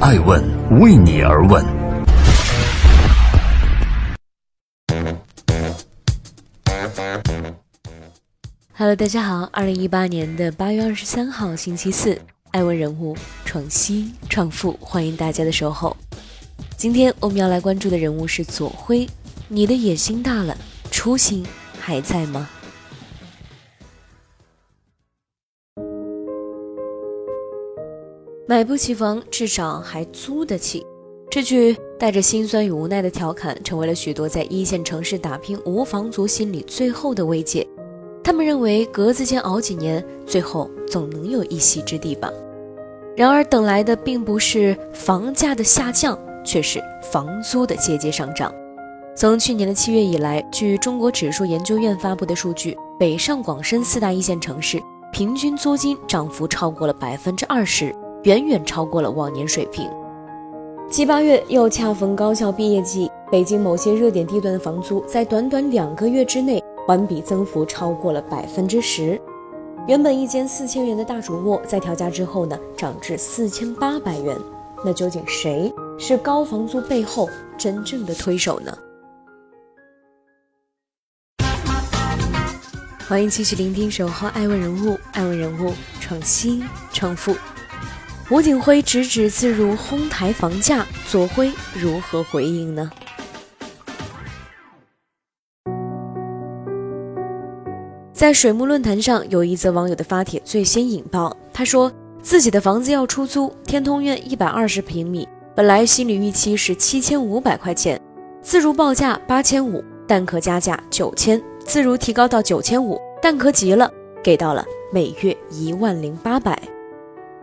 爱问为你而问。Hello，大家好，二零一八年的八月二十三号星期四，爱问人物创新创富，欢迎大家的守候。今天我们要来关注的人物是左晖，你的野心大了，初心还在吗？买不起房，至少还租得起。这句带着心酸与无奈的调侃，成为了许多在一线城市打拼无房族心里最后的慰藉。他们认为，格子间熬几年，最后总能有一席之地吧。然而，等来的并不是房价的下降，却是房租的节节上涨。从去年的七月以来，据中国指数研究院发布的数据，北上广深四大一线城市平均租金涨幅超过了百分之二十。远远超过了往年水平。七八月又恰逢高校毕业季，北京某些热点地段的房租在短短两个月之内环比增幅超过了百分之十。原本一间四千元的大主卧，在调价之后呢，涨至四千八百元。那究竟谁是高房租背后真正的推手呢？欢迎继续聆听《守候爱问人物》，爱问人物创新创富。吴景辉直指自如哄抬房价，左晖如何回应呢？在水木论坛上，有一则网友的发帖最先引爆。他说自己的房子要出租，天通苑一百二十平米，本来心理预期是七千五百块钱，自如报价八千五，蛋壳加价九千，自如提高到九千五，蛋壳急了，给到了每月一万零八百。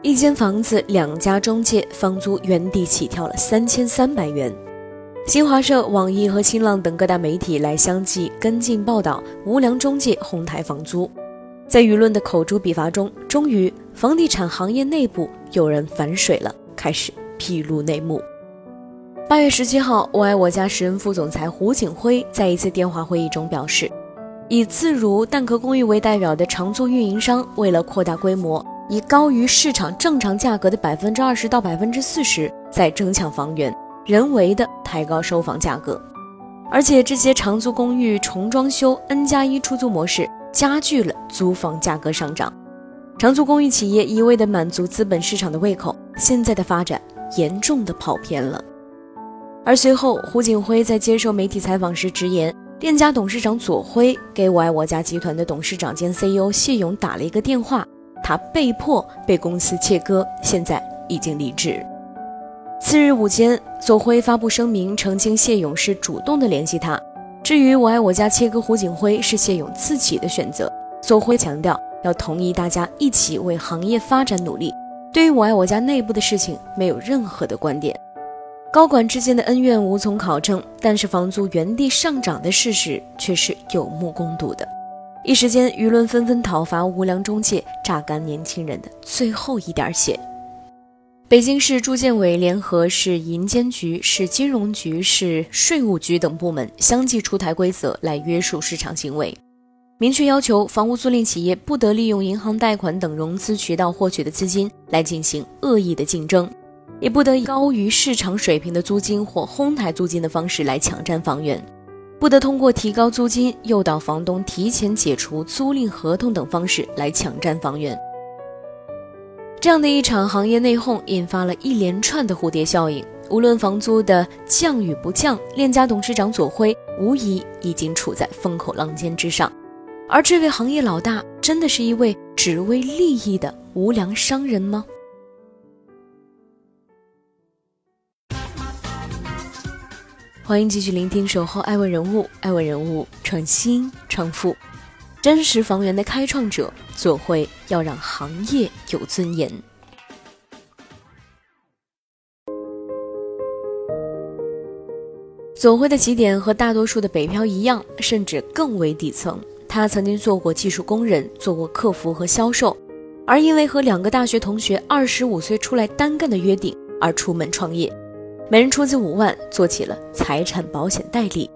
一间房子，两家中介，房租原地起跳了三千三百元。新华社、网易和新浪等各大媒体来相继跟进报道，无良中介哄抬房租。在舆论的口诛笔伐中，终于房地产行业内部有人反水了，开始披露内幕。八月十七号，我爱我家时任副总裁胡景辉在一次电话会议中表示，以自如蛋壳公寓为代表的长租运营商，为了扩大规模。以高于市场正常价格的百分之二十到百分之四十在争抢房源，人为的抬高收房价格，而且这些长租公寓重装修 N 加一出租模式加剧了租房价格上涨。长租公寓企业一味的满足资本市场的胃口，现在的发展严重的跑偏了。而随后，胡景辉在接受媒体采访时直言，链家董事长左晖给我爱我家集团的董事长兼 CEO 谢勇打了一个电话。他被迫被公司切割，现在已经离职。次日午间，左晖发布声明澄清，谢勇是主动的联系他。至于我爱我家切割胡景辉是谢勇自己的选择。左晖强调要同意大家一起为行业发展努力。对于我爱我家内部的事情，没有任何的观点。高管之间的恩怨无从考证，但是房租原地上涨的事实却是有目共睹的。一时间，舆论纷纷讨伐无良中介，榨干年轻人的最后一点血。北京市住建委联合市银监局、市金融局、市税务局等部门相继出台规则来约束市场行为，明确要求房屋租赁企业不得利用银行贷款等融资渠道获取的资金来进行恶意的竞争，也不得以高于市场水平的租金或哄抬租金的方式来抢占房源。不得通过提高租金、诱导房东提前解除租赁合同等方式来抢占房源。这样的一场行业内讧，引发了一连串的蝴蝶效应。无论房租的降与不降，链家董事长左晖无疑已经处在风口浪尖之上。而这位行业老大，真的是一位只为利益的无良商人吗？欢迎继续聆听《守候爱问人物》，爱问人物创新创富，真实房源的开创者左晖要让行业有尊严。左晖的起点和大多数的北漂一样，甚至更为底层。他曾经做过技术工人，做过客服和销售，而因为和两个大学同学二十五岁出来单干的约定，而出门创业。每人出资五万，做起了财产保险代理。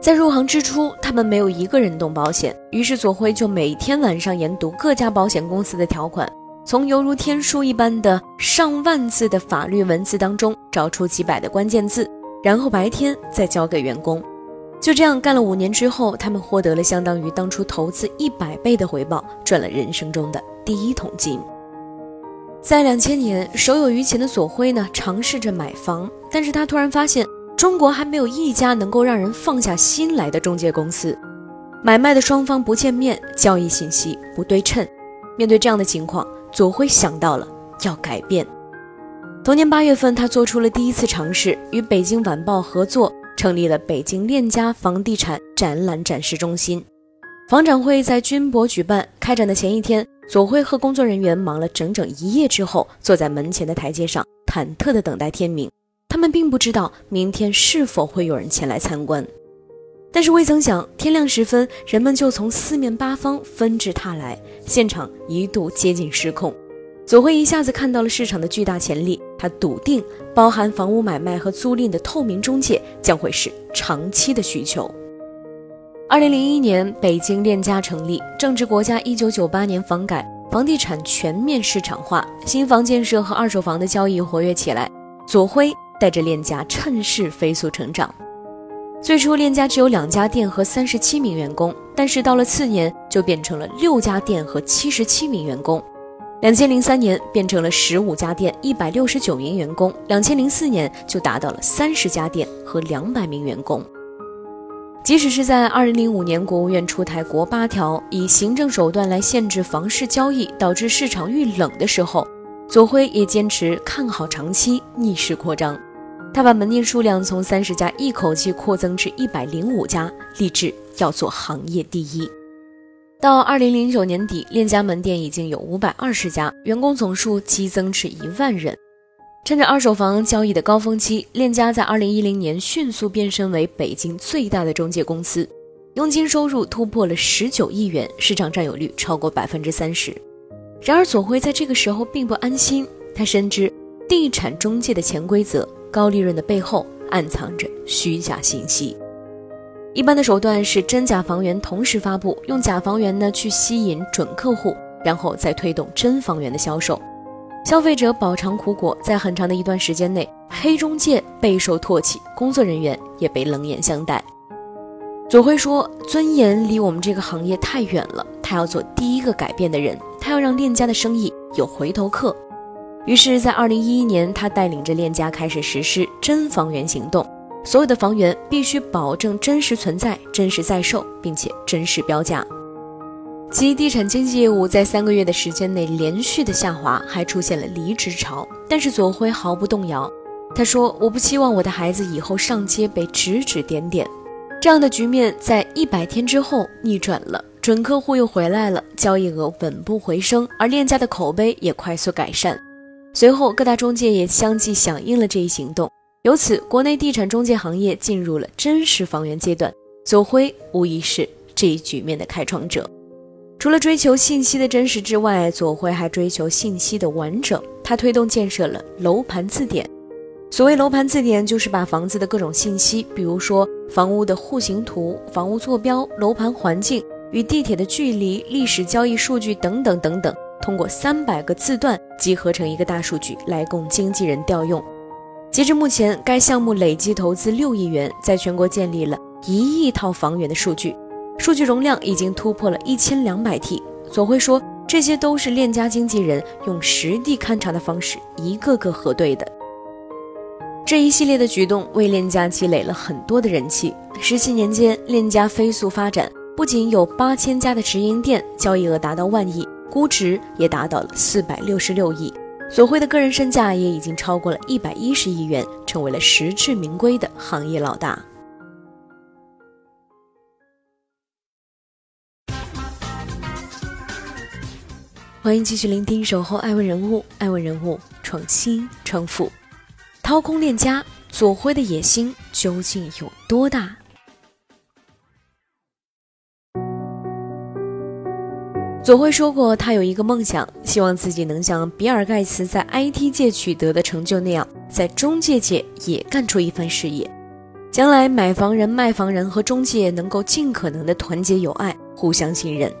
在入行之初，他们没有一个人懂保险，于是左辉就每天晚上研读各家保险公司的条款，从犹如天书一般的上万字的法律文字当中找出几百的关键字，然后白天再交给员工。就这样干了五年之后，他们获得了相当于当初投资一百倍的回报，赚了人生中的第一桶金。在两千年，手有余钱的左晖呢，尝试着买房，但是他突然发现，中国还没有一家能够让人放下心来的中介公司。买卖的双方不见面，交易信息不对称。面对这样的情况，左晖想到了要改变。同年八月份，他做出了第一次尝试，与北京晚报合作。成立了北京链家房地产展览展示中心，房展会在军博举办。开展的前一天，左晖和工作人员忙了整整一夜之后，坐在门前的台阶上，忐忑地等待天明。他们并不知道明天是否会有人前来参观，但是未曾想，天亮时分，人们就从四面八方纷至沓来，现场一度接近失控。左晖一下子看到了市场的巨大潜力，他笃定包含房屋买卖和租赁的透明中介将会是长期的需求。二零零一年，北京链家成立，正值国家一九九八年房改，房地产全面市场化，新房建设和二手房的交易活跃起来。左晖带着链家趁势飞速成长。最初，链家只有两家店和三十七名员工，但是到了次年，就变成了六家店和七十七名员工。两千零三年变成了十五家店，一百六十九名员工；两千零四年就达到了三十家店和两百名员工。即使是在二零零五年，国务院出台国八条，以行政手段来限制房市交易，导致市场遇冷的时候，左晖也坚持看好长期，逆势扩张。他把门店数量从三十家一口气扩增至一百零五家，立志要做行业第一。到二零零九年底，链家门店已经有五百二十家，员工总数激增至一万人。趁着二手房交易的高峰期，链家在二零一零年迅速变身为北京最大的中介公司，佣金收入突破了十九亿元，市场占有率超过百分之三十。然而，左晖在这个时候并不安心，他深知地产中介的潜规则，高利润的背后暗藏着虚假信息。一般的手段是真假房源同时发布，用假房源呢去吸引准客户，然后再推动真房源的销售。消费者饱尝苦果，在很长的一段时间内，黑中介备受唾弃，工作人员也被冷眼相待。左晖说：“尊严离我们这个行业太远了，他要做第一个改变的人，他要让链家的生意有回头客。”于是，在二零一一年，他带领着链家开始实施真房源行动。所有的房源必须保证真实存在、真实在售，并且真实标价。即地产经纪业务在三个月的时间内连续的下滑，还出现了离职潮。但是左晖毫不动摇，他说：“我不期望我的孩子以后上街被指指点点。”这样的局面在一百天之后逆转了，准客户又回来了，交易额稳步回升，而链家的口碑也快速改善。随后各大中介也相继响应了这一行动。由此，国内地产中介行业进入了真实房源阶段。左晖无疑是这一局面的开创者。除了追求信息的真实之外，左晖还追求信息的完整。他推动建设了楼盘字典。所谓楼盘字典，就是把房子的各种信息，比如说房屋的户型图、房屋坐标、楼盘环境、与地铁的距离、历史交易数据等等等等，通过三百个字段集合成一个大数据，来供经纪人调用。截至目前，该项目累计投资六亿元，在全国建立了一亿套房源的数据，数据容量已经突破了一千两百 T。左晖说，这些都是链家经纪人用实地勘察的方式一个个核对的。这一系列的举动为链家积累了很多的人气。十七年间，链家飞速发展，不仅有八千家的直营店，交易额达到万亿，估值也达到了四百六十六亿。左晖的个人身价也已经超过了一百一十亿元，成为了实至名归的行业老大。欢迎继续聆听《守候爱问人物》，爱问人物创新创富，掏空链家，左晖的野心究竟有多大？左晖说过，他有一个梦想，希望自己能像比尔盖茨在 IT 界取得的成就那样，在中介界也干出一番事业。将来买房人、卖房人和中介能够尽可能的团结友爱，互相信任。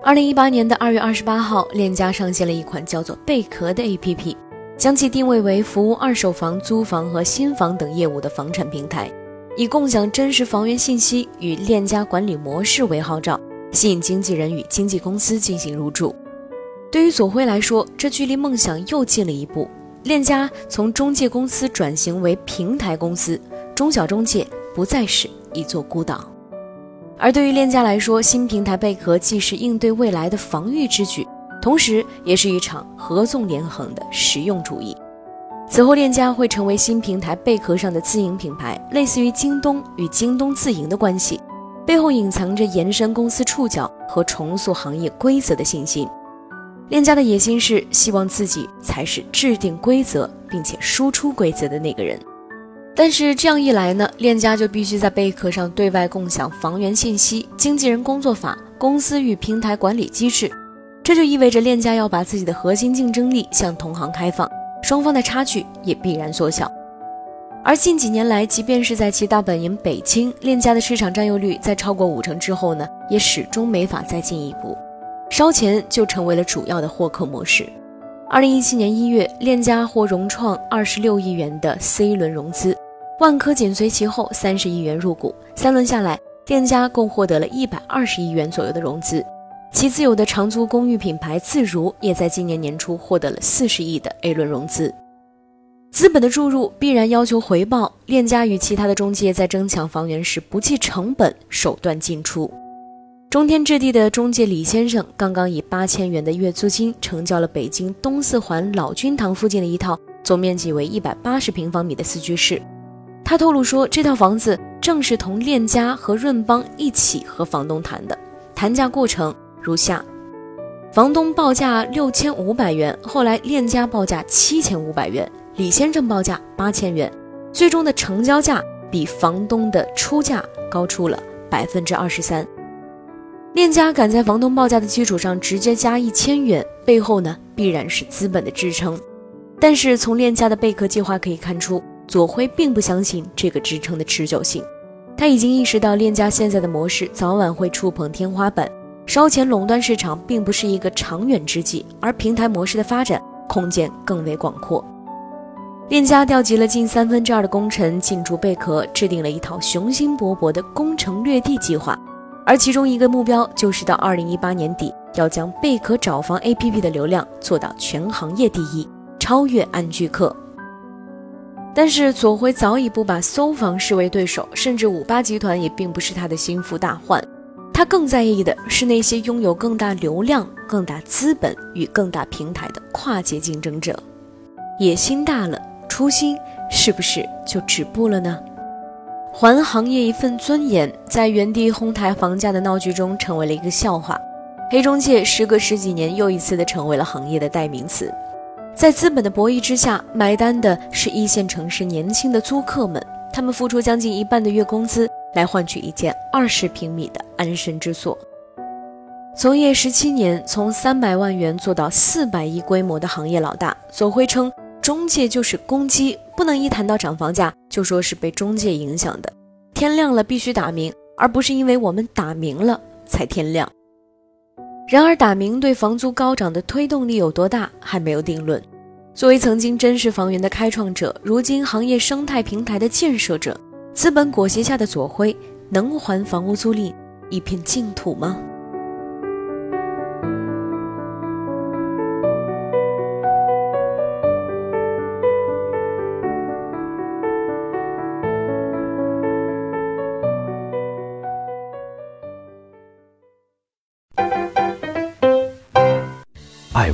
二零一八年的二月二十八号，链家上线了一款叫做“贝壳”的 APP，将其定位为服务二手房、租房和新房等业务的房产平台，以共享真实房源信息与链家管理模式为号召，吸引经纪人与经纪公司进行入驻。对于左晖来说，这距离梦想又近了一步。链家从中介公司转型为平台公司，中小中介不再是一座孤岛。而对于链家来说，新平台贝壳既是应对未来的防御之举，同时也是一场合纵连横的实用主义。此后，链家会成为新平台贝壳上的自营品牌，类似于京东与京东自营的关系，背后隐藏着延伸公司触角和重塑行业规则的信心。链家的野心是希望自己才是制定规则并且输出规则的那个人。但是这样一来呢，链家就必须在贝壳上对外共享房源信息、经纪人工作法、公司与平台管理机制，这就意味着链家要把自己的核心竞争力向同行开放，双方的差距也必然缩小。而近几年来，即便是在其大本营北京，链家的市场占有率在超过五成之后呢，也始终没法再进一步，烧钱就成为了主要的获客模式。二零一七年一月，链家获融创二十六亿元的 C 轮融资。万科紧随其后，三十亿元入股。三轮下来，链家共获得了一百二十亿元左右的融资。其自有的长租公寓品牌自如，也在今年年初获得了四十亿的 A 轮融资。资本的注入必然要求回报，链家与其他的中介在争抢房源时不计成本手段进出。中天置地的中介李先生刚刚以八千元的月租金成交了北京东四环老君堂附近的一套总面积为一百八十平方米的四居室。他透露说，这套房子正是同链家和润邦一起和房东谈的，谈价过程如下：房东报价六千五百元，后来链家报价七千五百元，李先生报价八千元，最终的成交价比房东的出价高出了百分之二十三。链家敢在房东报价的基础上直接加一千元，背后呢必然是资本的支撑。但是从链家的贝壳计划可以看出。左晖并不相信这个支撑的持久性，他已经意识到链家现在的模式早晚会触碰天花板，烧钱垄断市场并不是一个长远之计，而平台模式的发展空间更为广阔。链家调集了近三分之二的功臣进驻贝壳，制定了一套雄心勃勃的攻城略地计划，而其中一个目标就是到二零一八年底要将贝壳找房 APP 的流量做到全行业第一，超越安居客。但是左晖早已不把搜房视为对手，甚至五八集团也并不是他的心腹大患。他更在意的是那些拥有更大流量、更大资本与更大平台的跨界竞争者。野心大了，初心是不是就止步了呢？还行业一份尊严，在原地哄抬房价的闹剧中成为了一个笑话。黑中介时隔十几年又一次的成为了行业的代名词。在资本的博弈之下，买单的是一线城市年轻的租客们，他们付出将近一半的月工资来换取一间二十平米的安身之所。从业十七年，从三百万元做到四百亿规模的行业老大，左晖称中介就是公鸡，不能一谈到涨房价就说是被中介影响的。天亮了必须打鸣，而不是因为我们打鸣了才天亮。然而，打鸣对房租高涨的推动力有多大，还没有定论。作为曾经真实房源的开创者，如今行业生态平台的建设者，资本裹挟下的左晖，能还房屋租赁一片净土吗？